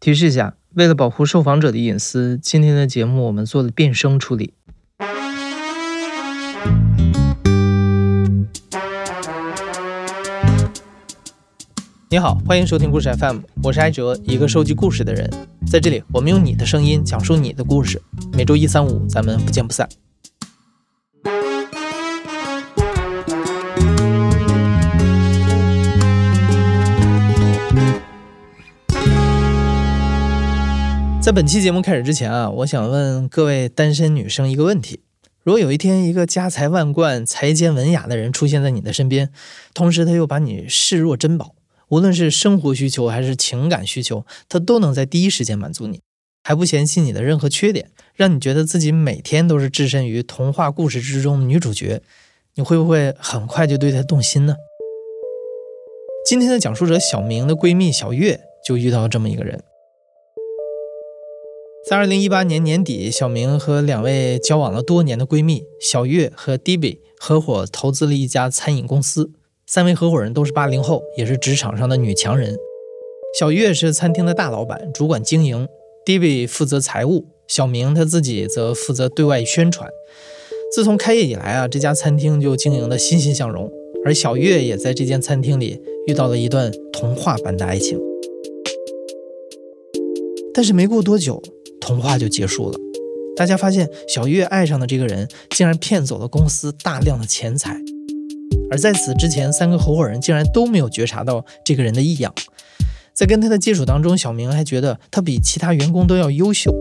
提示一下，为了保护受访者的隐私，今天的节目我们做了变声处理。你好，欢迎收听故事 FM，我是艾哲，一个收集故事的人。在这里，我们用你的声音讲述你的故事。每周一、三、五，咱们不见不散。在本期节目开始之前啊，我想问各位单身女生一个问题：如果有一天一个家财万贯、才兼文雅的人出现在你的身边，同时他又把你视若珍宝，无论是生活需求还是情感需求，他都能在第一时间满足你，还不嫌弃你的任何缺点，让你觉得自己每天都是置身于童话故事之中的女主角，你会不会很快就对他动心呢？今天的讲述者小明的闺蜜小月就遇到了这么一个人。在二零一八年年底，小明和两位交往了多年的闺蜜小月和 Db 合伙投资了一家餐饮公司。三位合伙人都是八零后，也是职场上的女强人。小月是餐厅的大老板，主管经营；Db 负责财务，小明他自己则负责对外宣传。自从开业以来啊，这家餐厅就经营的欣欣向荣，而小月也在这间餐厅里遇到了一段童话般的爱情。但是没过多久。童话就结束了，大家发现小月爱上的这个人竟然骗走了公司大量的钱财，而在此之前，三个合伙人竟然都没有觉察到这个人的异样。在跟他的接触当中，小明还觉得他比其他员工都要优秀。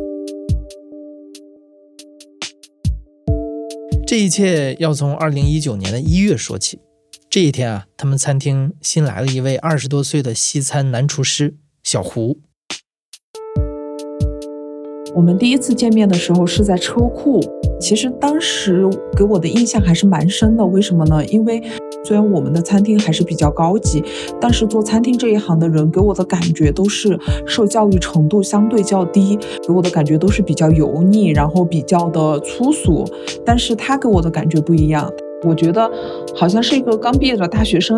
这一切要从二零一九年的一月说起。这一天啊，他们餐厅新来了一位二十多岁的西餐男厨师小胡。我们第一次见面的时候是在车库，其实当时给我的印象还是蛮深的。为什么呢？因为虽然我们的餐厅还是比较高级，但是做餐厅这一行的人给我的感觉都是受教育程度相对较低，给我的感觉都是比较油腻，然后比较的粗俗。但是他给我的感觉不一样。我觉得好像是一个刚毕业的大学生，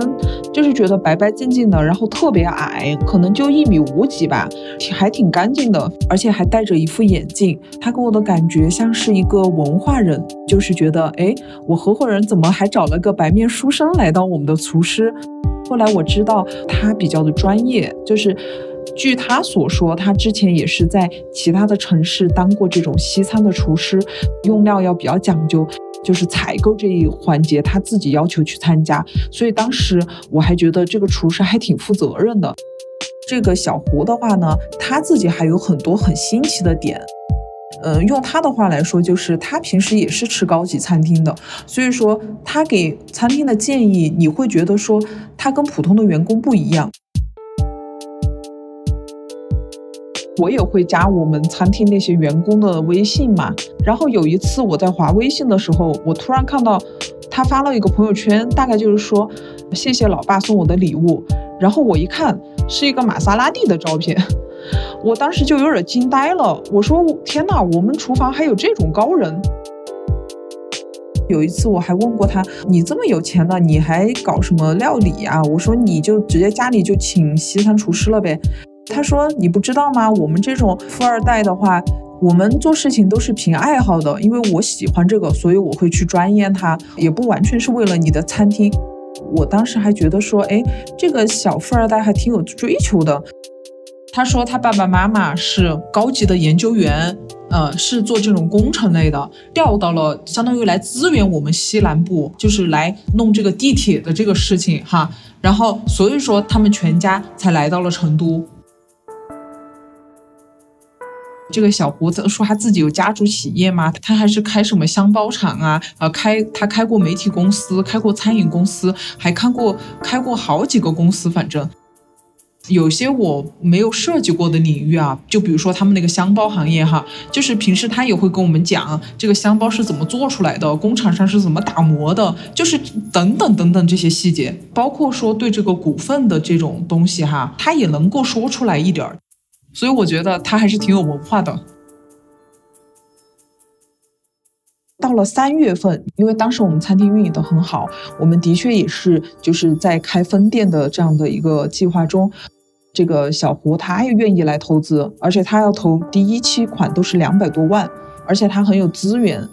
就是觉得白白净净的，然后特别矮，可能就一米五几吧，还挺干净的，而且还戴着一副眼镜。他给我的感觉像是一个文化人，就是觉得，哎，我合伙人怎么还找了个白面书生来当我们的厨师？后来我知道他比较的专业，就是据他所说，他之前也是在其他的城市当过这种西餐的厨师，用料要比较讲究。就是采购这一环节，他自己要求去参加，所以当时我还觉得这个厨师还挺负责任的。这个小胡的话呢，他自己还有很多很新奇的点。嗯，用他的话来说，就是他平时也是吃高级餐厅的，所以说他给餐厅的建议，你会觉得说他跟普通的员工不一样。我也会加我们餐厅那些员工的微信嘛。然后有一次我在划微信的时候，我突然看到他发了一个朋友圈，大概就是说谢谢老爸送我的礼物。然后我一看是一个玛莎拉蒂的照片，我当时就有点惊呆了。我说天哪，我们厨房还有这种高人！有一次我还问过他，你这么有钱了，你还搞什么料理呀？我说你就直接家里就请西餐厨师了呗。他说：“你不知道吗？我们这种富二代的话，我们做事情都是凭爱好的。因为我喜欢这个，所以我会去钻研它，也不完全是为了你的餐厅。我当时还觉得说，哎，这个小富二代还挺有追求的。他说他爸爸妈妈是高级的研究员，呃，是做这种工程类的，调到了相当于来支援我们西南部，就是来弄这个地铁的这个事情哈。然后所以说他们全家才来到了成都。”这个小胡子说他自己有家族企业吗？他还是开什么箱包厂啊？呃，开他开过媒体公司，开过餐饮公司，还看过开过好几个公司。反正有些我没有涉及过的领域啊，就比如说他们那个箱包行业哈，就是平时他也会跟我们讲这个箱包是怎么做出来的，工厂上是怎么打磨的，就是等等等等这些细节，包括说对这个股份的这种东西哈，他也能够说出来一点儿。所以我觉得他还是挺有文化的。到了三月份，因为当时我们餐厅运营的很好，我们的确也是就是在开分店的这样的一个计划中。这个小胡他也愿意来投资，而且他要投第一期款都是两百多万，而且他很有资源。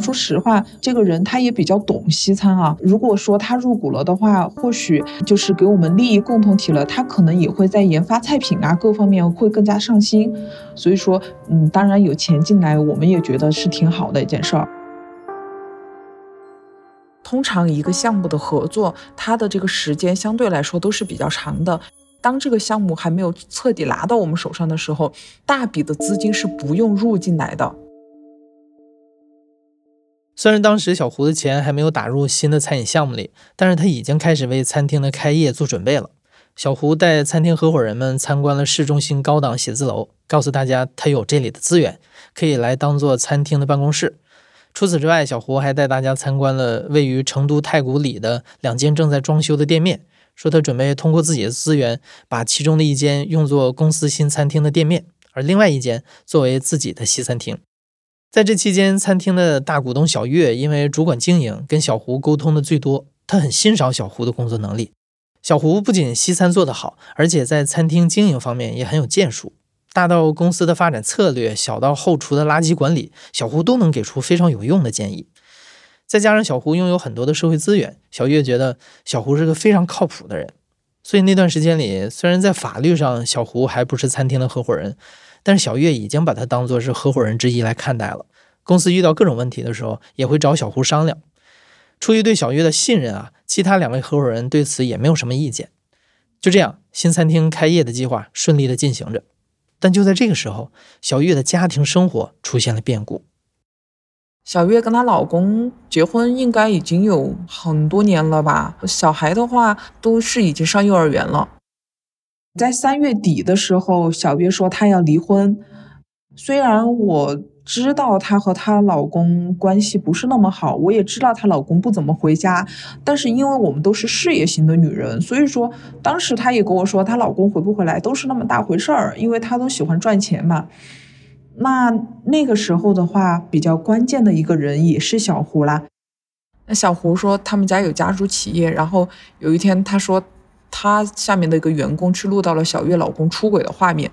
说实话，这个人他也比较懂西餐啊。如果说他入股了的话，或许就是给我们利益共同体了。他可能也会在研发菜品啊各方面会更加上心。所以说，嗯，当然有钱进来，我们也觉得是挺好的一件事儿。通常一个项目的合作，它的这个时间相对来说都是比较长的。当这个项目还没有彻底拿到我们手上的时候，大笔的资金是不用入进来的。虽然当时小胡的钱还没有打入新的餐饮项目里，但是他已经开始为餐厅的开业做准备了。小胡带餐厅合伙人们参观了市中心高档写字楼，告诉大家他有这里的资源，可以来当做餐厅的办公室。除此之外，小胡还带大家参观了位于成都太古里的两间正在装修的店面，说他准备通过自己的资源，把其中的一间用作公司新餐厅的店面，而另外一间作为自己的西餐厅。在这期间，餐厅的大股东小月因为主管经营，跟小胡沟通的最多。他很欣赏小胡的工作能力。小胡不仅西餐做得好，而且在餐厅经营方面也很有建树。大到公司的发展策略，小到后厨的垃圾管理，小胡都能给出非常有用的建议。再加上小胡拥有很多的社会资源，小月觉得小胡是个非常靠谱的人。所以那段时间里，虽然在法律上小胡还不是餐厅的合伙人。但是小月已经把他当做是合伙人之一来看待了。公司遇到各种问题的时候，也会找小胡商量。出于对小月的信任啊，其他两位合伙人对此也没有什么意见。就这样，新餐厅开业的计划顺利的进行着。但就在这个时候，小月的家庭生活出现了变故。小月跟她老公结婚应该已经有很多年了吧？小孩的话都是已经上幼儿园了。在三月底的时候，小月说她要离婚。虽然我知道她和她老公关系不是那么好，我也知道她老公不怎么回家，但是因为我们都是事业型的女人，所以说当时她也跟我说，她老公回不回来都是那么大回事儿，因为她都喜欢赚钱嘛。那那个时候的话，比较关键的一个人也是小胡啦。那小胡说他们家有家族企业，然后有一天他说。他下面的一个员工去录到了小月老公出轨的画面，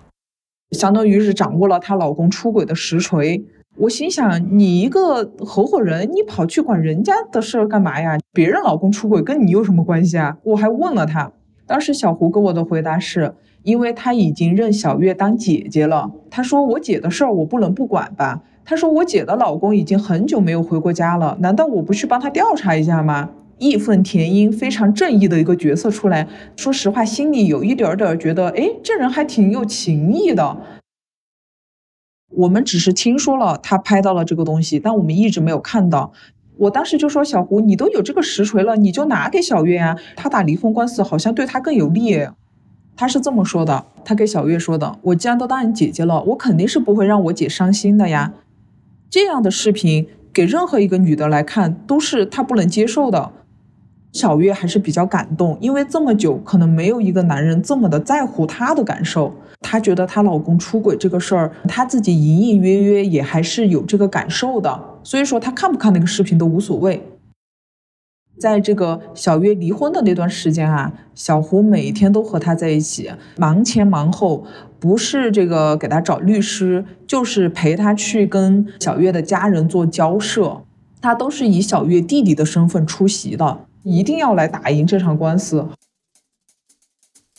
相当于是掌握了她老公出轨的实锤。我心想，你一个合伙人，你跑去管人家的事儿干嘛呀？别人老公出轨跟你有什么关系啊？我还问了他，当时小胡给我的回答是，因为他已经认小月当姐姐了。他说我姐的事儿我不能不管吧？他说我姐的老公已经很久没有回过家了，难道我不去帮他调查一下吗？义愤填膺、非常正义的一个角色出来，说实话，心里有一点点觉得，哎，这人还挺有情义的。我们只是听说了他拍到了这个东西，但我们一直没有看到。我当时就说：“小胡，你都有这个实锤了，你就拿给小月啊，他打离婚官司好像对他更有利。”他是这么说的，他给小月说的：“我既然都当你姐姐了，我肯定是不会让我姐伤心的呀。”这样的视频给任何一个女的来看，都是她不能接受的。小月还是比较感动，因为这么久可能没有一个男人这么的在乎她的感受。她觉得她老公出轨这个事儿，她自己隐隐约约也还是有这个感受的。所以说她看不看那个视频都无所谓。在这个小月离婚的那段时间啊，小胡每天都和她在一起，忙前忙后，不是这个给她找律师，就是陪她去跟小月的家人做交涉。他都是以小月弟弟的身份出席的。一定要来打赢这场官司。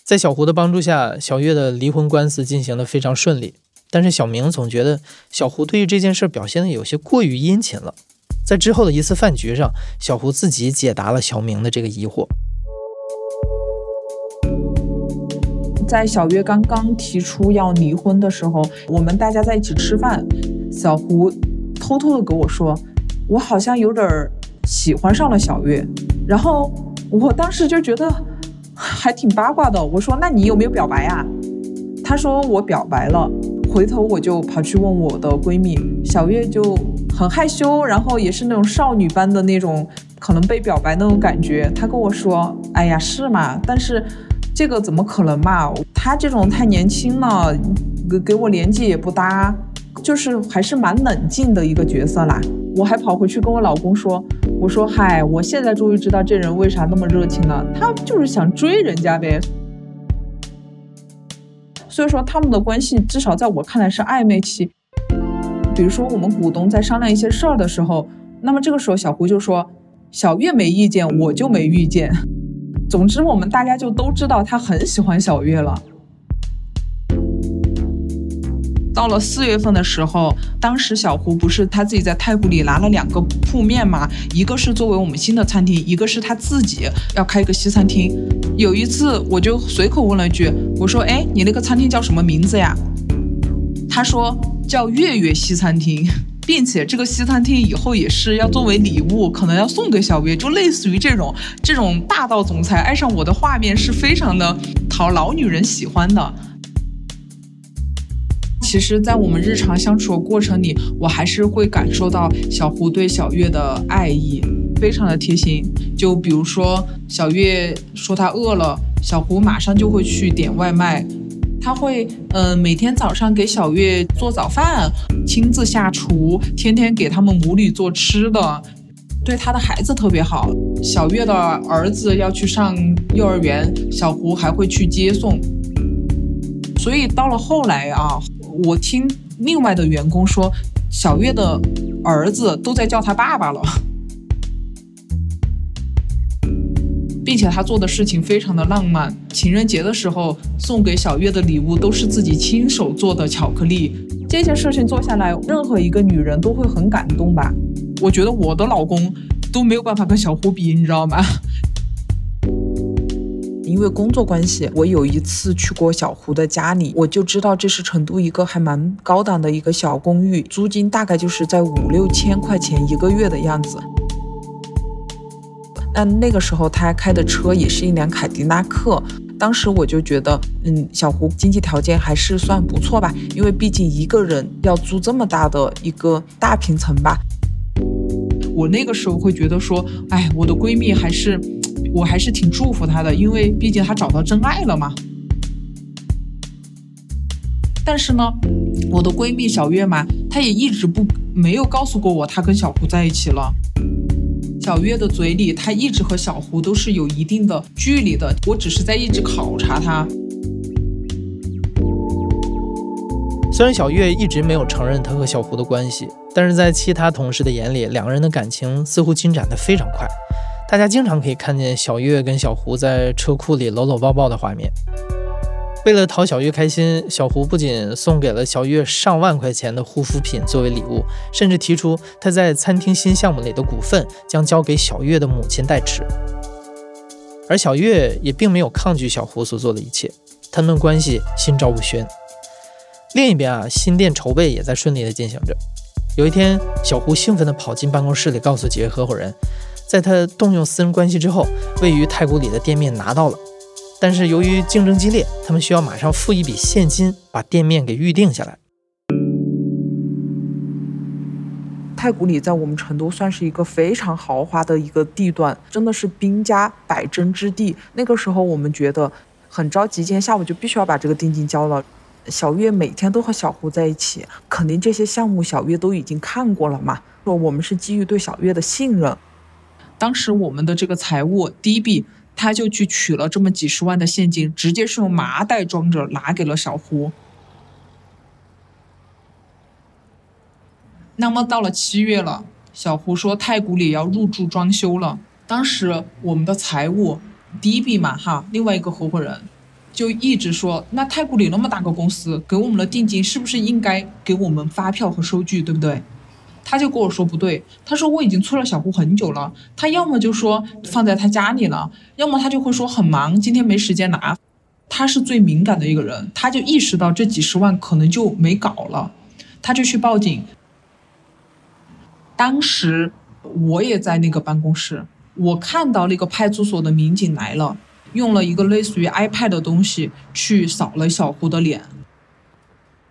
在小胡的帮助下，小月的离婚官司进行的非常顺利。但是小明总觉得小胡对于这件事表现的有些过于殷勤了。在之后的一次饭局上，小胡自己解答了小明的这个疑惑。在小月刚刚提出要离婚的时候，我们大家在一起吃饭，小胡偷偷的跟我说：“我好像有点。”喜欢上了小月，然后我当时就觉得还挺八卦的。我说：“那你有没有表白啊？”他说：“我表白了。”回头我就跑去问我的闺蜜小月，就很害羞，然后也是那种少女般的那种可能被表白那种感觉。他跟我说：“哎呀，是嘛？但是这个怎么可能嘛？他这种太年轻了，给给我年纪也不搭，就是还是蛮冷静的一个角色啦。”我还跑回去跟我老公说：“我说嗨，我现在终于知道这人为啥那么热情了，他就是想追人家呗。”所以说他们的关系至少在我看来是暧昧期。比如说我们股东在商量一些事儿的时候，那么这个时候小胡就说：“小月没意见，我就没意见。”总之我们大家就都知道他很喜欢小月了。到了四月份的时候，当时小胡不是他自己在太古里拿了两个铺面吗？一个是作为我们新的餐厅，一个是他自己要开一个西餐厅。有一次我就随口问了一句，我说：“哎，你那个餐厅叫什么名字呀？”他说叫月月西餐厅，并且这个西餐厅以后也是要作为礼物，可能要送给小月，就类似于这种这种霸道总裁爱上我的画面，是非常的讨老女人喜欢的。其实，在我们日常相处的过程里，我还是会感受到小胡对小月的爱意，非常的贴心。就比如说，小月说她饿了，小胡马上就会去点外卖。他会，嗯，每天早上给小月做早饭，亲自下厨，天天给他们母女做吃的，对他的孩子特别好。小月的儿子要去上幼儿园，小胡还会去接送。所以到了后来啊。我听另外的员工说，小月的儿子都在叫他爸爸了，并且他做的事情非常的浪漫。情人节的时候送给小月的礼物都是自己亲手做的巧克力。这些事情做下来，任何一个女人都会很感动吧？我觉得我的老公都没有办法跟小胡比，你知道吗？因为工作关系，我有一次去过小胡的家里，我就知道这是成都一个还蛮高档的一个小公寓，租金大概就是在五六千块钱一个月的样子。那那个时候他开的车也是一辆凯迪拉克，当时我就觉得，嗯，小胡经济条件还是算不错吧，因为毕竟一个人要租这么大的一个大平层吧。我那个时候会觉得说，哎，我的闺蜜还是。我还是挺祝福她的，因为毕竟她找到真爱了嘛。但是呢，我的闺蜜小月嘛，她也一直不没有告诉过我她跟小胡在一起了。小月的嘴里，他一直和小胡都是有一定的距离的。我只是在一直考察他。虽然小月一直没有承认他和小胡的关系，但是在其他同事的眼里，两个人的感情似乎进展的非常快。大家经常可以看见小月跟小胡在车库里搂搂抱抱的画面。为了讨小月开心，小胡不仅送给了小月上万块钱的护肤品作为礼物，甚至提出他在餐厅新项目里的股份将交给小月的母亲代持。而小月也并没有抗拒小胡所做的一切，他们关系心照不宣。另一边啊，新店筹备也在顺利的进行着。有一天，小胡兴奋地跑进办公室里，告诉几位合伙人。在他动用私人关系之后，位于太古里的店面拿到了，但是由于竞争激烈，他们需要马上付一笔现金把店面给预定下来。太古里在我们成都算是一个非常豪华的一个地段，真的是兵家百争之地。那个时候我们觉得很着急，今天下午就必须要把这个定金交了。小月每天都和小胡在一起，肯定这些项目小月都已经看过了嘛。说我们是基于对小月的信任。当时我们的这个财务第一笔，他就去取了这么几十万的现金，直接是用麻袋装着拿给了小胡。那么到了七月了，小胡说太古里要入驻装修了。当时我们的财务第一笔嘛哈，另外一个合伙人就一直说，那太古里那么大个公司，给我们的定金是不是应该给我们发票和收据，对不对？他就跟我说不对，他说我已经催了小胡很久了，他要么就说放在他家里了，要么他就会说很忙，今天没时间拿。他是最敏感的一个人，他就意识到这几十万可能就没搞了，他就去报警。当时我也在那个办公室，我看到那个派出所的民警来了，用了一个类似于 iPad 的东西去扫了小胡的脸。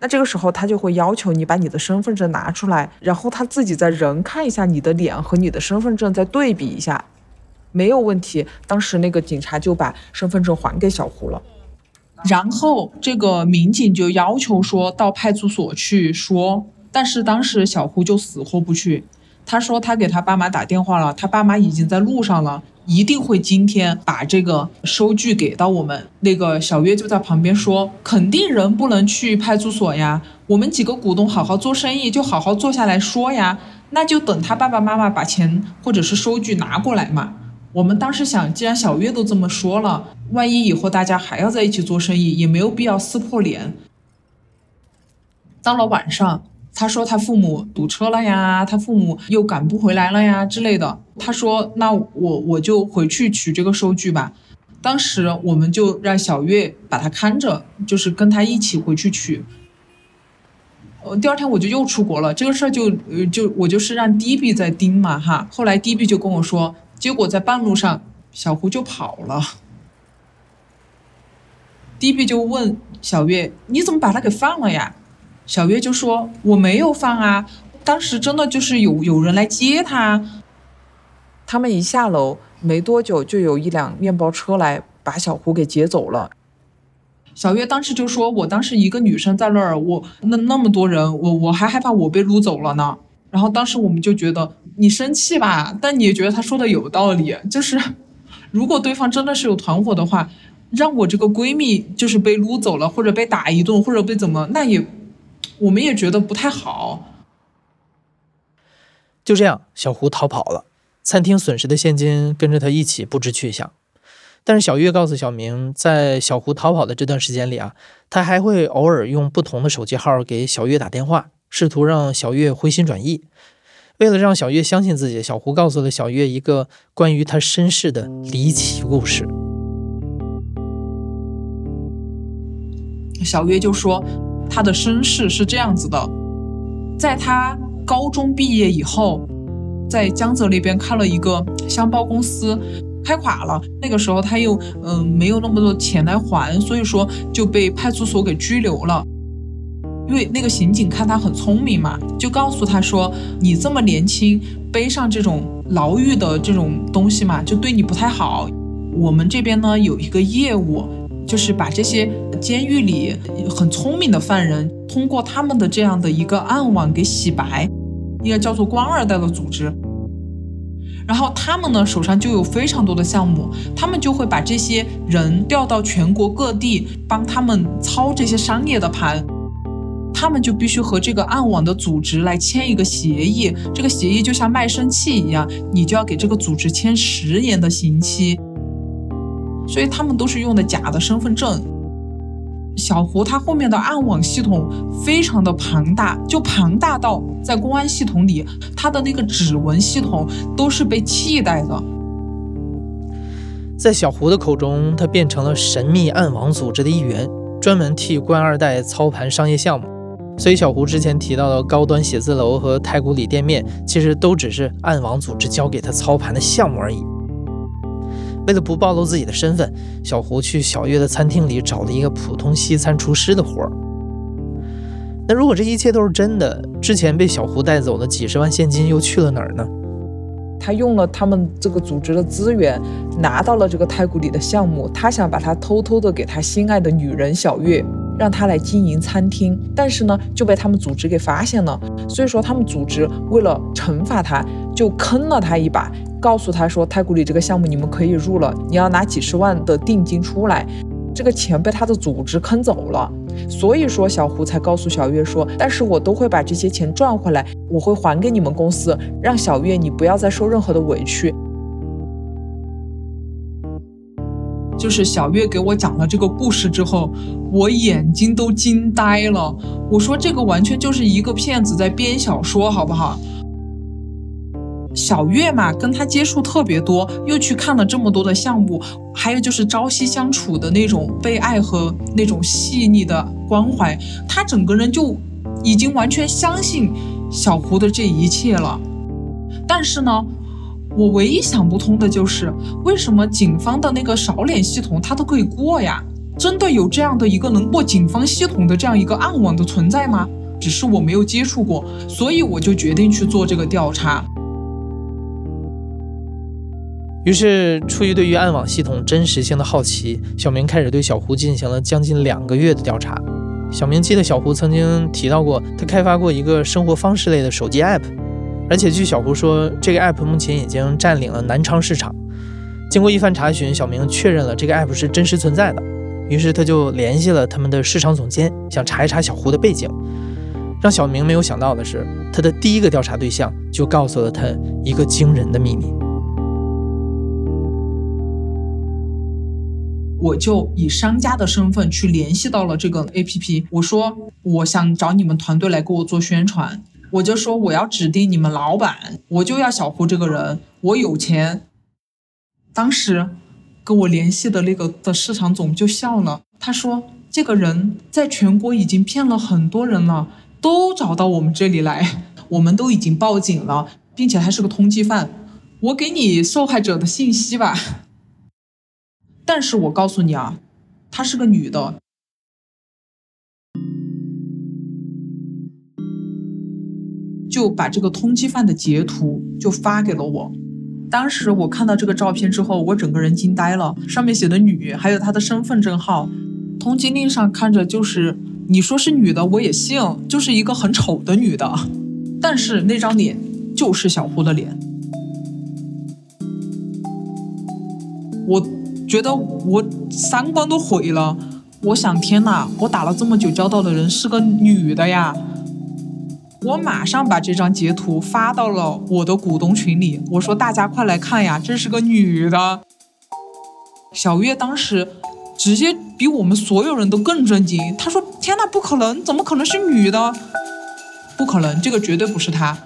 那这个时候，他就会要求你把你的身份证拿出来，然后他自己再人看一下你的脸和你的身份证再对比一下，没有问题。当时那个警察就把身份证还给小胡了，然后这个民警就要求说到派出所去说，但是当时小胡就死活不去，他说他给他爸妈打电话了，他爸妈已经在路上了，一定会今天把这个收据给到我们。那个小月就在旁边说，肯定人不能去派出所呀，我们几个股东好好做生意，就好好坐下来说呀。那就等他爸爸妈妈把钱或者是收据拿过来嘛。我们当时想，既然小月都这么说了，万一以后大家还要在一起做生意，也没有必要撕破脸。到了晚上，他说他父母堵车了呀，他父母又赶不回来了呀之类的。他说：“那我我就回去取这个收据吧。”当时我们就让小月把他看着，就是跟他一起回去取。呃，第二天我就又出国了，这个事儿就呃就我就是让 D B 在盯嘛哈。后来 D B 就跟我说。结果在半路上，小胡就跑了。D B 就问小月：“你怎么把他给放了呀？”小月就说：“我没有放啊，当时真的就是有有人来接他。他们一下楼没多久，就有一辆面包车来把小胡给接走了。”小月当时就说：“我当时一个女生在那儿，我那那么多人，我我还害怕我被撸走了呢。”然后当时我们就觉得你生气吧，但你也觉得他说的有道理，就是如果对方真的是有团伙的话，让我这个闺蜜就是被撸走了，或者被打一顿，或者被怎么，那也我们也觉得不太好。就这样，小胡逃跑了，餐厅损失的现金跟着他一起不知去向。但是小月告诉小明，在小胡逃跑的这段时间里啊，他还会偶尔用不同的手机号给小月打电话。试图让小月回心转意，为了让小月相信自己，小胡告诉了小月一个关于他身世的离奇故事。小月就说，他的身世是这样子的：在他高中毕业以后，在江浙那边开了一个箱包公司，开垮了。那个时候他又嗯没有那么多钱来还，所以说就被派出所给拘留了。因为那个刑警看他很聪明嘛，就告诉他说：“你这么年轻，背上这种牢狱的这种东西嘛，就对你不太好。我们这边呢有一个业务，就是把这些监狱里很聪明的犯人，通过他们的这样的一个暗网给洗白，一个叫做官二代的组织。然后他们呢手上就有非常多的项目，他们就会把这些人调到全国各地，帮他们操这些商业的盘。”他们就必须和这个暗网的组织来签一个协议，这个协议就像卖身契一样，你就要给这个组织签十年的刑期。所以他们都是用的假的身份证。小胡他后面的暗网系统非常的庞大，就庞大到在公安系统里，他的那个指纹系统都是被替代的。在小胡的口中，他变成了神秘暗网组织的一员，专门替官二代操盘商业项目。所以，小胡之前提到的高端写字楼和太古里店面，其实都只是暗网组织交给他操盘的项目而已。为了不暴露自己的身份，小胡去小月的餐厅里找了一个普通西餐厨师的活儿。那如果这一切都是真的，之前被小胡带走的几十万现金又去了哪儿呢？他用了他们这个组织的资源，拿到了这个太古里的项目，他想把它偷偷的给他心爱的女人小月。让他来经营餐厅，但是呢，就被他们组织给发现了。所以说，他们组织为了惩罚他，就坑了他一把，告诉他说：“太古里这个项目你们可以入了，你要拿几十万的定金出来。”这个钱被他的组织坑走了。所以说，小胡才告诉小月说：“但是我都会把这些钱赚回来，我会还给你们公司，让小月你不要再受任何的委屈。”就是小月给我讲了这个故事之后，我眼睛都惊呆了。我说这个完全就是一个骗子在编小说，好不好？小月嘛，跟他接触特别多，又去看了这么多的项目，还有就是朝夕相处的那种被爱和那种细腻的关怀，他整个人就已经完全相信小胡的这一切了。但是呢？我唯一想不通的就是，为什么警方的那个扫脸系统它都可以过呀？真的有这样的一个能过警方系统的这样一个暗网的存在吗？只是我没有接触过，所以我就决定去做这个调查。于是，出于对于暗网系统真实性的好奇，小明开始对小胡进行了将近两个月的调查。小明记得小胡曾经提到过，他开发过一个生活方式类的手机 app。而且据小胡说，这个 app 目前已经占领了南昌市场。经过一番查询，小明确认了这个 app 是真实存在的，于是他就联系了他们的市场总监，想查一查小胡的背景。让小明没有想到的是，他的第一个调查对象就告诉了他一个惊人的秘密。我就以商家的身份去联系到了这个 APP，我说我想找你们团队来给我做宣传，我就说我要指定你们老板，我就要小胡这个人，我有钱。当时跟我联系的那个的市场总就笑了，他说这个人在全国已经骗了很多人了，都找到我们这里来，我们都已经报警了，并且还是个通缉犯。我给你受害者的信息吧。但是我告诉你啊，她是个女的，就把这个通缉犯的截图就发给了我。当时我看到这个照片之后，我整个人惊呆了。上面写的女，还有她的身份证号，通缉令上看着就是你说是女的，我也信，就是一个很丑的女的。但是那张脸就是小胡的脸，我。觉得我三观都毁了，我想天哪，我打了这么久交道的人是个女的呀！我马上把这张截图发到了我的股东群里，我说大家快来看呀，这是个女的。小月当时直接比我们所有人都更震惊，她说：“天哪，不可能，怎么可能是女的？不可能，这个绝对不是她。”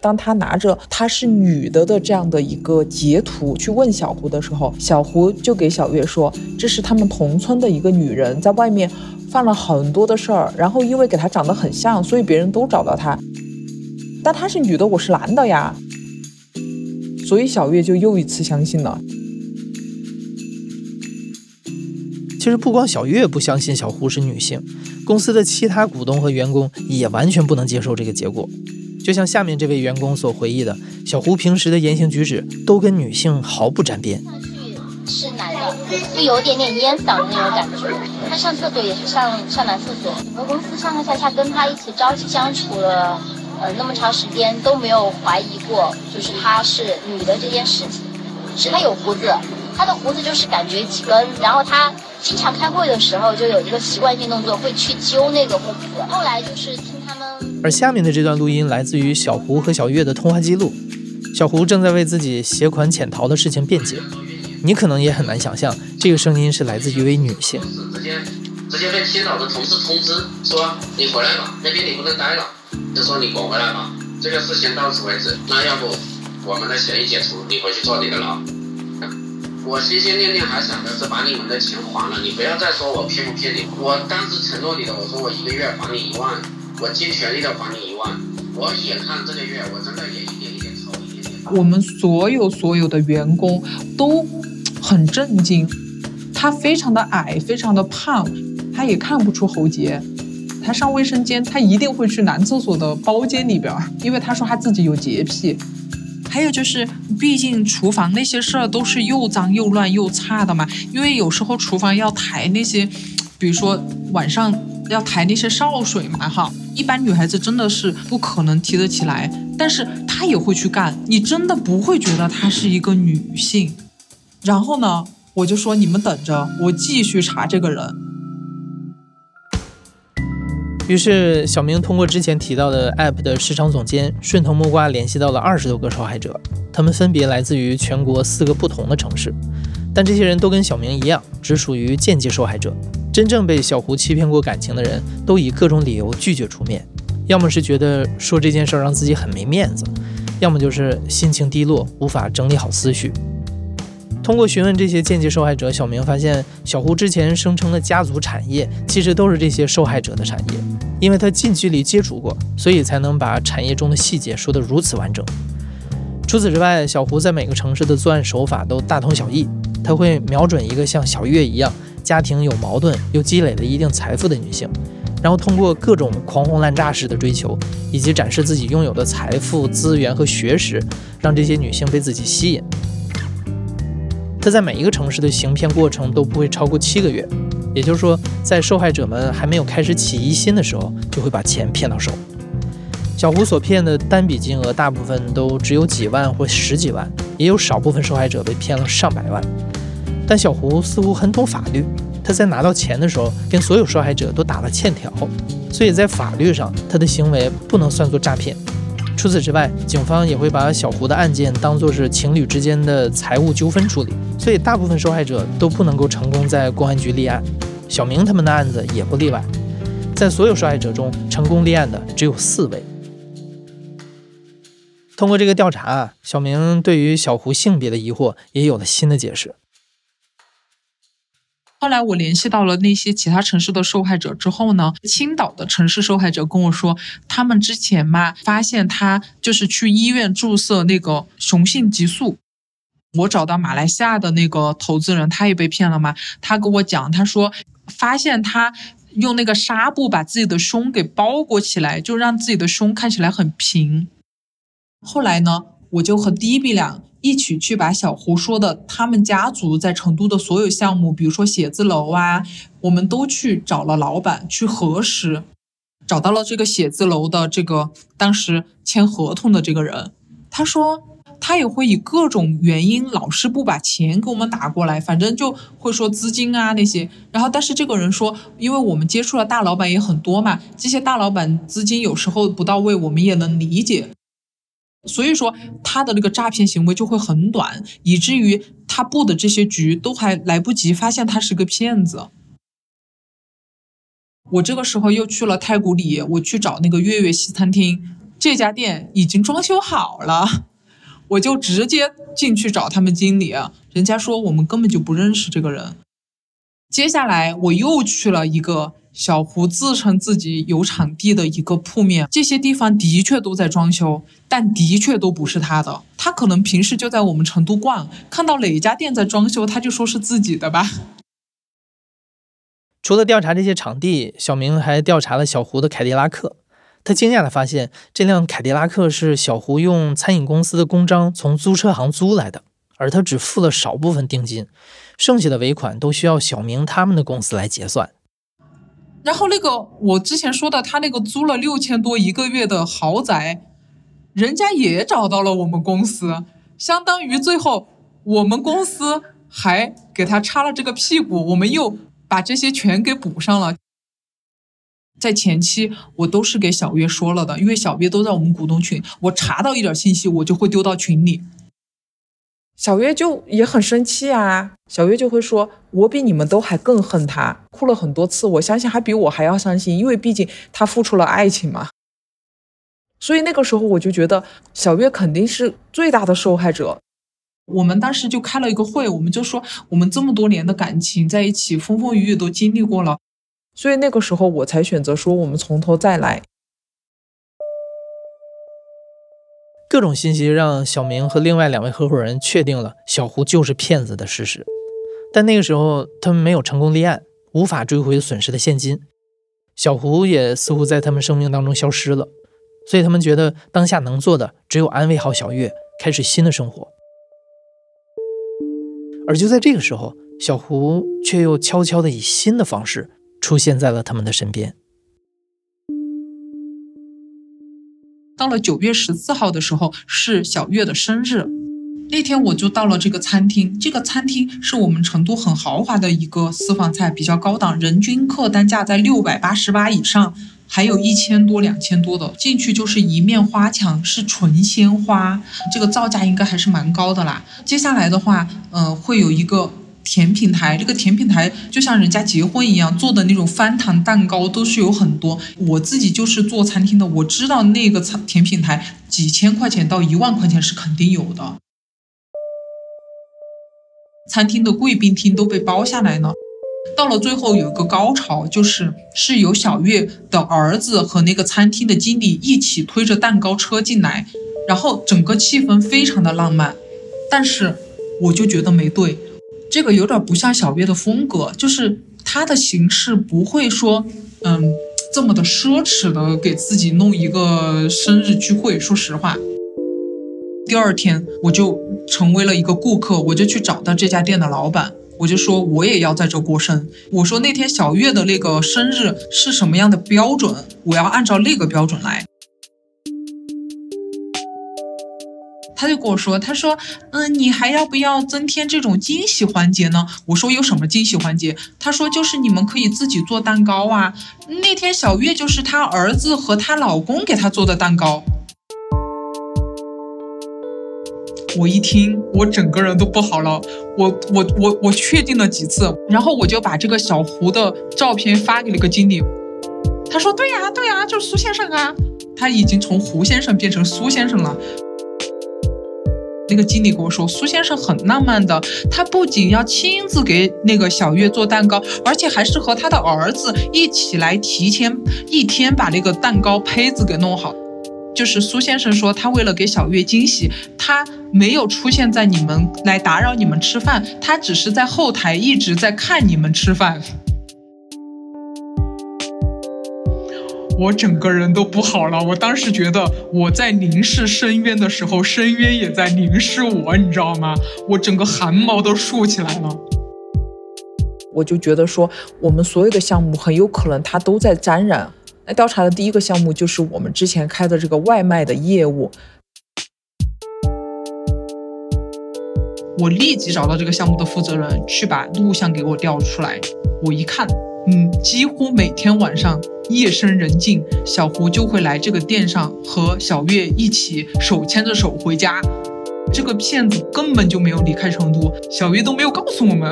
当他拿着她是女的的这样的一个截图去问小胡的时候，小胡就给小月说：“这是他们同村的一个女人，在外面犯了很多的事儿，然后因为给她长得很像，所以别人都找到她。但她是女的，我是男的呀。”所以小月就又一次相信了。其实不光小月不相信小胡是女性，公司的其他股东和员工也完全不能接受这个结果。就像下面这位员工所回忆的，小胡平时的言行举止都跟女性毫不沾边。是男的，就有点点烟嗓的那种感觉。他上厕所也是上上男厕所。整个公司上上下下跟他一起朝夕相处了，呃，那么长时间都没有怀疑过，就是他是女的这件事情。是他有胡子，他的胡子就是感觉几根，然后他经常开会的时候就有一个习惯性动作，会去揪那个胡子。后来就是。而下面的这段录音来自于小胡和小月的通话记录，小胡正在为自己携款潜逃的事情辩解。你可能也很难想象，这个声音是来自一位女性。直接直接被青岛的同事通知说你回来吧，那边你不能待了，就说你滚回来吧。这个事情到此为止，那要不我们的协议解除，你回去坐你的牢。我心心念念还想的是把你们的钱还了，你不要再说我骗不骗你。我当时承诺你的，我说我一个月还你一万。我尽全力的还你一万，我眼看这个月我真的也一点一点抽，一点点。我们所有所有的员工都很震惊，他非常的矮，非常的胖，他也看不出喉结。他上卫生间，他一定会去男厕所的包间里边，因为他说他自己有洁癖。还有就是，毕竟厨房那些事儿都是又脏又乱又差的嘛，因为有时候厨房要抬那些，比如说晚上要抬那些潲水嘛，哈。一般女孩子真的是不可能提得起来，但是她也会去干，你真的不会觉得她是一个女性。然后呢，我就说你们等着，我继续查这个人。于是小明通过之前提到的 App 的市场总监，顺藤摸瓜联系到了二十多个受害者，他们分别来自于全国四个不同的城市，但这些人都跟小明一样，只属于间接受害者。真正被小胡欺骗过感情的人，都以各种理由拒绝出面，要么是觉得说这件事儿让自己很没面子，要么就是心情低落，无法整理好思绪。通过询问这些间接受害者，小明发现小胡之前声称的家族产业，其实都是这些受害者的产业，因为他近距离接触过，所以才能把产业中的细节说得如此完整。除此之外，小胡在每个城市的作案手法都大同小异，他会瞄准一个像小月一样。家庭有矛盾又积累了一定财富的女性，然后通过各种狂轰滥炸式的追求，以及展示自己拥有的财富资源和学识，让这些女性被自己吸引。他在每一个城市的行骗过程都不会超过七个月，也就是说，在受害者们还没有开始起疑心的时候，就会把钱骗到手。小胡所骗的单笔金额大部分都只有几万或十几万，也有少部分受害者被骗了上百万。但小胡似乎很懂法律，他在拿到钱的时候跟所有受害者都打了欠条，所以在法律上他的行为不能算作诈骗。除此之外，警方也会把小胡的案件当作是情侣之间的财务纠纷处理，所以大部分受害者都不能够成功在公安局立案。小明他们的案子也不例外，在所有受害者中，成功立案的只有四位。通过这个调查，小明对于小胡性别的疑惑也有了新的解释。后来我联系到了那些其他城市的受害者之后呢，青岛的城市受害者跟我说，他们之前嘛发现他就是去医院注射那个雄性激素。我找到马来西亚的那个投资人，他也被骗了嘛。他跟我讲，他说发现他用那个纱布把自己的胸给包裹起来，就让自己的胸看起来很平。后来呢，我就和 D B 两。一起去把小胡说的他们家族在成都的所有项目，比如说写字楼啊，我们都去找了老板去核实，找到了这个写字楼的这个当时签合同的这个人，他说他也会以各种原因老是不把钱给我们打过来，反正就会说资金啊那些，然后但是这个人说，因为我们接触的大老板也很多嘛，这些大老板资金有时候不到位，我们也能理解。所以说他的那个诈骗行为就会很短，以至于他布的这些局都还来不及发现他是个骗子。我这个时候又去了太古里，我去找那个月月西餐厅，这家店已经装修好了，我就直接进去找他们经理，人家说我们根本就不认识这个人。接下来我又去了一个。小胡自称自己有场地的一个铺面，这些地方的确都在装修，但的确都不是他的。他可能平时就在我们成都逛，看到哪家店在装修，他就说是自己的吧。除了调查这些场地，小明还调查了小胡的凯迪拉克。他惊讶地发现，这辆凯迪拉克是小胡用餐饮公司的公章从租车行租来的，而他只付了少部分定金，剩下的尾款都需要小明他们的公司来结算。然后那个我之前说的，他那个租了六千多一个月的豪宅，人家也找到了我们公司，相当于最后我们公司还给他插了这个屁股，我们又把这些全给补上了。在前期我都是给小月说了的，因为小月都在我们股东群，我查到一点信息我就会丢到群里。小月就也很生气啊，小月就会说：“我比你们都还更恨他，哭了很多次。我相信他比我还要伤心，因为毕竟他付出了爱情嘛。”所以那个时候我就觉得小月肯定是最大的受害者。我们当时就开了一个会，我们就说我们这么多年的感情在一起，风风雨雨都经历过了，所以那个时候我才选择说我们从头再来。各种信息让小明和另外两位合伙人确定了小胡就是骗子的事实，但那个时候他们没有成功立案，无法追回损失的现金，小胡也似乎在他们生命当中消失了，所以他们觉得当下能做的只有安慰好小月，开始新的生活。而就在这个时候，小胡却又悄悄地以新的方式出现在了他们的身边。到了九月十四号的时候，是小月的生日。那天我就到了这个餐厅，这个餐厅是我们成都很豪华的一个私房菜，比较高档，人均客单价在六百八十八以上，还有一千多、两千多的。进去就是一面花墙，是纯鲜花，这个造价应该还是蛮高的啦。接下来的话，嗯，会有一个。甜品台，这个甜品台就像人家结婚一样做的那种翻糖蛋糕都是有很多。我自己就是做餐厅的，我知道那个餐甜品台几千块钱到一万块钱是肯定有的。餐厅的贵宾厅都被包下来了。到了最后有一个高潮，就是是由小月的儿子和那个餐厅的经理一起推着蛋糕车进来，然后整个气氛非常的浪漫。但是我就觉得没对。这个有点不像小月的风格，就是他的形式不会说，嗯，这么的奢侈的给自己弄一个生日聚会。说实话，第二天我就成为了一个顾客，我就去找到这家店的老板，我就说我也要在这过生。我说那天小月的那个生日是什么样的标准，我要按照那个标准来。他就跟我说，他说，嗯，你还要不要增添这种惊喜环节呢？我说有什么惊喜环节？他说就是你们可以自己做蛋糕啊。那天小月就是她儿子和她老公给她做的蛋糕。我一听，我整个人都不好了。我我我我确定了几次，然后我就把这个小胡的照片发给了个经理。他说：“对呀，对呀，就是苏先生啊。”他已经从胡先生变成苏先生了。那个经理跟我说，苏先生很浪漫的，他不仅要亲自给那个小月做蛋糕，而且还是和他的儿子一起来提前一天把那个蛋糕胚子给弄好。就是苏先生说，他为了给小月惊喜，他没有出现在你们来打扰你们吃饭，他只是在后台一直在看你们吃饭。我整个人都不好了，我当时觉得我在凝视深渊的时候，深渊也在凝视我，你知道吗？我整个汗毛都竖起来了。我就觉得说，我们所有的项目很有可能它都在沾染。那调查的第一个项目就是我们之前开的这个外卖的业务。我立即找到这个项目的负责人，去把录像给我调出来。我一看，嗯，几乎每天晚上夜深人静，小胡就会来这个店上和小月一起手牵着手回家。这个骗子根本就没有离开成都，小月都没有告诉我们。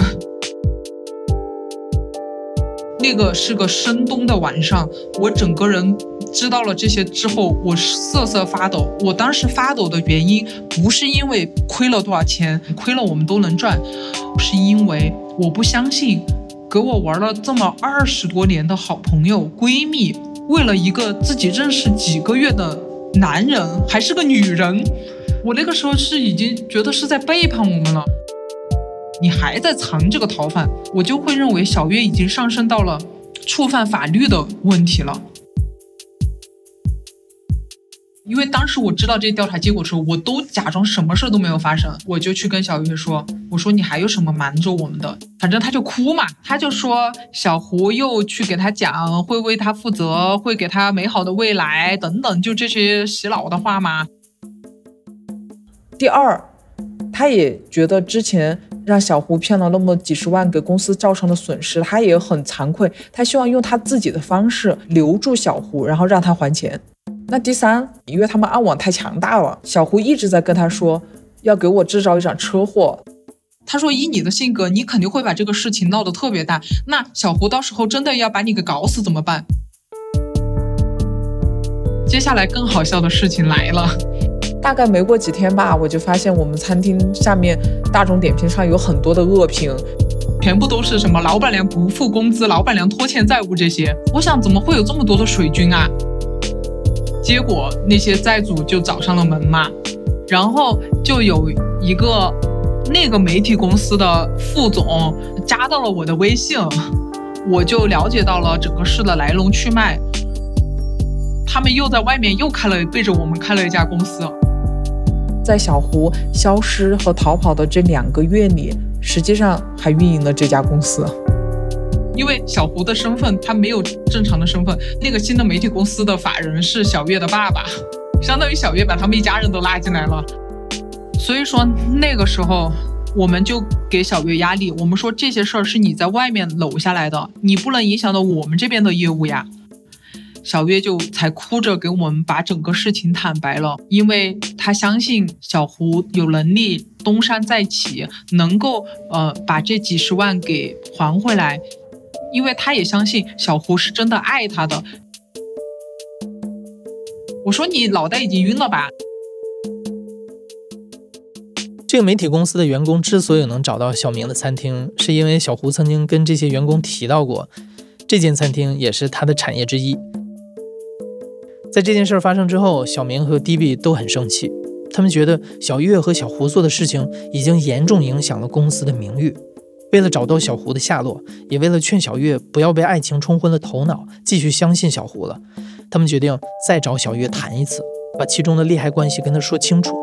那个是个深冬的晚上，我整个人知道了这些之后，我瑟瑟发抖。我当时发抖的原因不是因为亏了多少钱，亏了我们都能赚，是因为我不相信，给我玩了这么二十多年的好朋友闺蜜，为了一个自己认识几个月的男人，还是个女人，我那个时候是已经觉得是在背叛我们了。你还在藏这个逃犯，我就会认为小月已经上升到了触犯法律的问题了。因为当时我知道这调查结果的时候，我都假装什么事都没有发生，我就去跟小月说：“我说你还有什么瞒着我们的？”反正他就哭嘛，他就说小胡又去给他讲会为他负责，会给他美好的未来等等，就这些洗脑的话嘛。第二，他也觉得之前。让小胡骗了那么几十万，给公司造成的损失，他也很惭愧。他希望用他自己的方式留住小胡，然后让他还钱。那第三，因为他们暗网太强大了，小胡一直在跟他说要给我制造一场车祸。他说以你的性格，你肯定会把这个事情闹得特别大。那小胡到时候真的要把你给搞死怎么办？接下来更好笑的事情来了。大概没过几天吧，我就发现我们餐厅下面大众点评上有很多的恶评，全部都是什么老板娘不付工资、老板娘拖欠债务这些。我想怎么会有这么多的水军啊？结果那些债主就找上了门嘛，然后就有一个那个媒体公司的副总加到了我的微信，我就了解到了整个事的来龙去脉。他们又在外面又开了背着我们开了一家公司。在小胡消失和逃跑的这两个月里，实际上还运营了这家公司。因为小胡的身份，他没有正常的身份。那个新的媒体公司的法人是小月的爸爸，相当于小月把他们一家人都拉进来了。所以说那个时候，我们就给小月压力，我们说这些事儿是你在外面搂下来的，你不能影响到我们这边的业务呀。小月就才哭着给我们把整个事情坦白了，因为他相信小胡有能力东山再起，能够呃把这几十万给还回来，因为他也相信小胡是真的爱他的。我说你脑袋已经晕了吧？这个媒体公司的员工之所以能找到小明的餐厅，是因为小胡曾经跟这些员工提到过，这间餐厅也是他的产业之一。在这件事发生之后，小明和 D B 都很生气，他们觉得小月和小胡做的事情已经严重影响了公司的名誉。为了找到小胡的下落，也为了劝小月不要被爱情冲昏了头脑，继续相信小胡了，他们决定再找小月谈一次，把其中的利害关系跟他说清楚。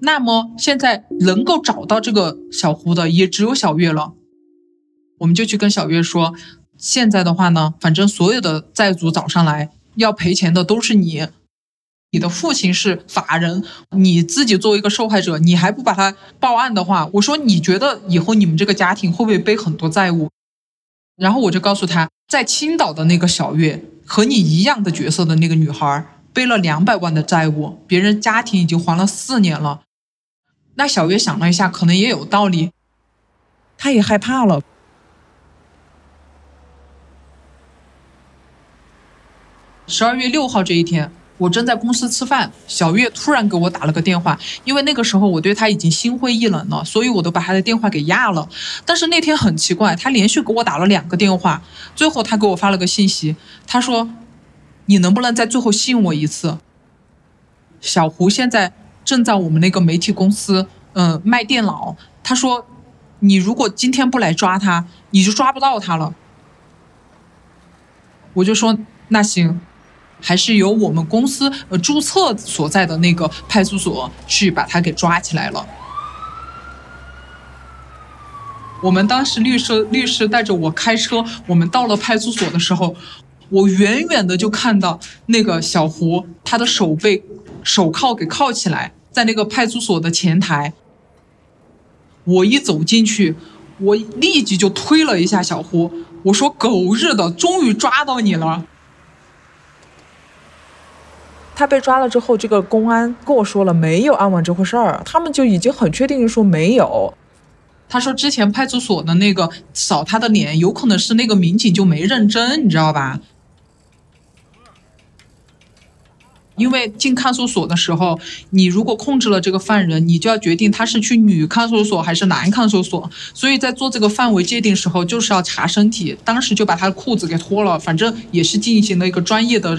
那么现在能够找到这个小胡的，也只有小月了。我们就去跟小月说，现在的话呢，反正所有的债主找上来，要赔钱的都是你。你的父亲是法人，你自己作为一个受害者，你还不把他报案的话，我说你觉得以后你们这个家庭会不会背很多债务？然后我就告诉他，在青岛的那个小月和你一样的角色的那个女孩，背了两百万的债务，别人家庭已经还了四年了。那小月想了一下，可能也有道理，她也害怕了。十二月六号这一天。我正在公司吃饭，小月突然给我打了个电话，因为那个时候我对她已经心灰意冷了，所以我都把她的电话给压了。但是那天很奇怪，她连续给我打了两个电话，最后她给我发了个信息，她说：“你能不能在最后信我一次？”小胡现在正在我们那个媒体公司，嗯，卖电脑。他说：“你如果今天不来抓他，你就抓不到他了。”我就说：“那行。”还是由我们公司呃注册所在的那个派出所去把他给抓起来了。我们当时律师律师带着我开车，我们到了派出所的时候，我远远的就看到那个小胡，他的手被手铐给铐起来，在那个派出所的前台。我一走进去，我立即就推了一下小胡，我说：“狗日的，终于抓到你了！”他被抓了之后，这个公安跟我说了没有安完这回事儿，他们就已经很确定说没有。他说之前派出所的那个扫他的脸，有可能是那个民警就没认真，你知道吧？因为进看守所的时候，你如果控制了这个犯人，你就要决定他是去女看守所还是男看守所。所以在做这个范围界定时候，就是要查身体。当时就把他的裤子给脱了，反正也是进行了一个专业的。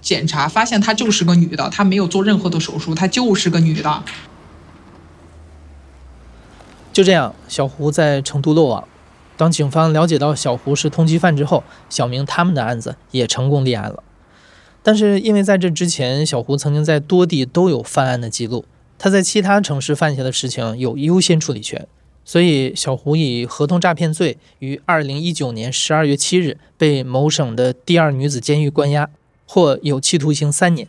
检查发现她就是个女的，她没有做任何的手术，她就是个女的。就这样，小胡在成都落网。当警方了解到小胡是通缉犯之后，小明他们的案子也成功立案了。但是因为在这之前，小胡曾经在多地都有犯案的记录，他在其他城市犯下的事情有优先处理权，所以小胡以合同诈骗罪于二零一九年十二月七日被某省的第二女子监狱关押。或有期徒刑三年，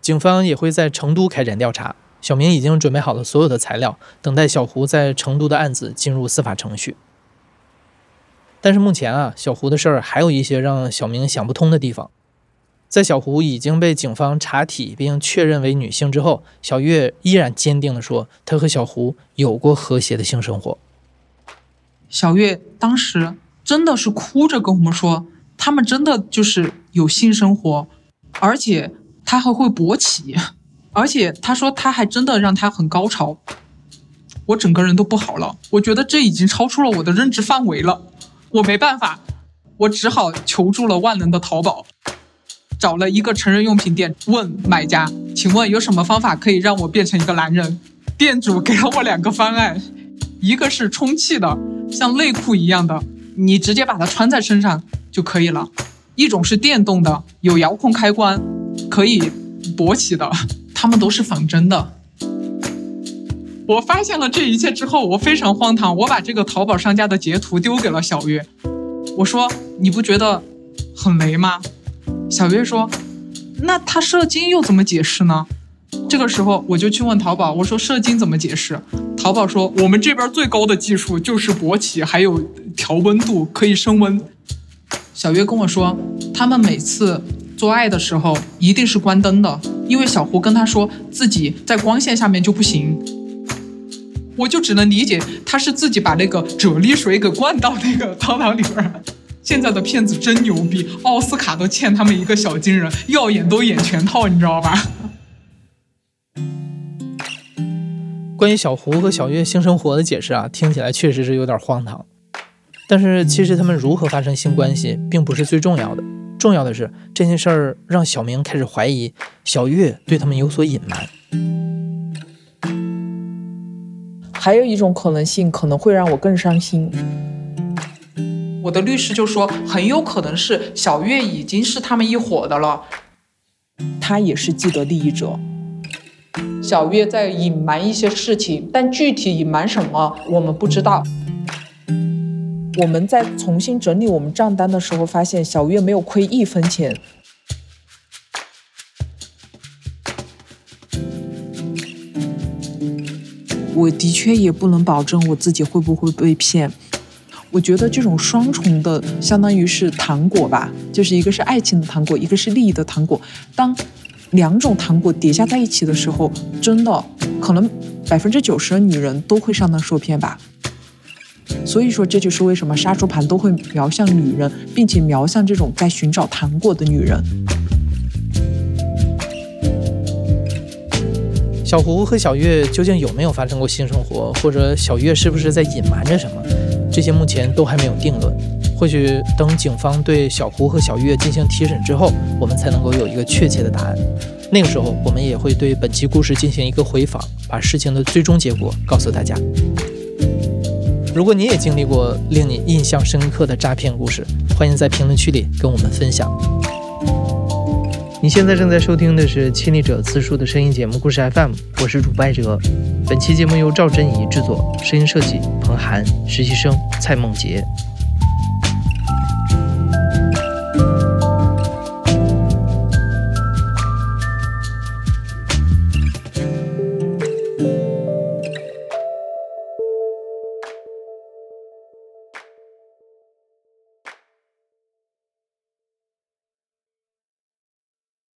警方也会在成都开展调查。小明已经准备好了所有的材料，等待小胡在成都的案子进入司法程序。但是目前啊，小胡的事儿还有一些让小明想不通的地方。在小胡已经被警方查体并确认为女性之后，小月依然坚定地说，她和小胡有过和谐的性生活。小月当时真的是哭着跟我们说。他们真的就是有性生活，而且他还会勃起，而且他说他还真的让他很高潮，我整个人都不好了，我觉得这已经超出了我的认知范围了，我没办法，我只好求助了万能的淘宝，找了一个成人用品店，问买家，请问有什么方法可以让我变成一个男人？店主给了我两个方案，一个是充气的，像内裤一样的，你直接把它穿在身上。就可以了。一种是电动的，有遥控开关，可以勃起的，它们都是仿真的。我发现了这一切之后，我非常荒唐。我把这个淘宝商家的截图丢给了小月，我说：“你不觉得很雷吗？”小月说：“那他射精又怎么解释呢？”这个时候我就去问淘宝，我说：“射精怎么解释？”淘宝说：“我们这边最高的技术就是勃起，还有调温度，可以升温。”小月跟我说，他们每次做爱的时候一定是关灯的，因为小胡跟他说自己在光线下面就不行。我就只能理解他是自己把那个啫喱水给灌到那个汤汤里边。现在的骗子真牛逼，奥斯卡都欠他们一个小金人，要演都演全套，你知道吧？关于小胡和小月性生活的解释啊，听起来确实是有点荒唐。但是其实他们如何发生性关系，并不是最重要的，重要的是这件事儿让小明开始怀疑小月对他们有所隐瞒。还有一种可能性，可能会让我更伤心。我的律师就说，很有可能是小月已经是他们一伙的了，他也是既得利益者。小月在隐瞒一些事情，但具体隐瞒什么，我们不知道。我们在重新整理我们账单的时候发现小月没有亏一分钱。我的确也不能保证我自己会不会被骗。我觉得这种双重的相当于是糖果吧就是一个是爱情的糖果一个是利益的糖果。当两种糖果叠加在一起的时候真的可能百分之九十的女人都会上当受骗吧。所以说，这就是为什么杀猪盘都会瞄向女人，并且瞄向这种在寻找糖果的女人。小胡和小月究竟有没有发生过性生活，或者小月是不是在隐瞒着什么？这些目前都还没有定论。或许等警方对小胡和小月进行提审之后，我们才能够有一个确切的答案。那个时候，我们也会对本期故事进行一个回访，把事情的最终结果告诉大家。如果你也经历过令你印象深刻的诈骗故事，欢迎在评论区里跟我们分享。你现在正在收听的是《亲历者自述》的声音节目《故事 FM》，我是主播艾哲。本期节目由赵真怡制作，声音设计彭涵，实习生蔡梦洁。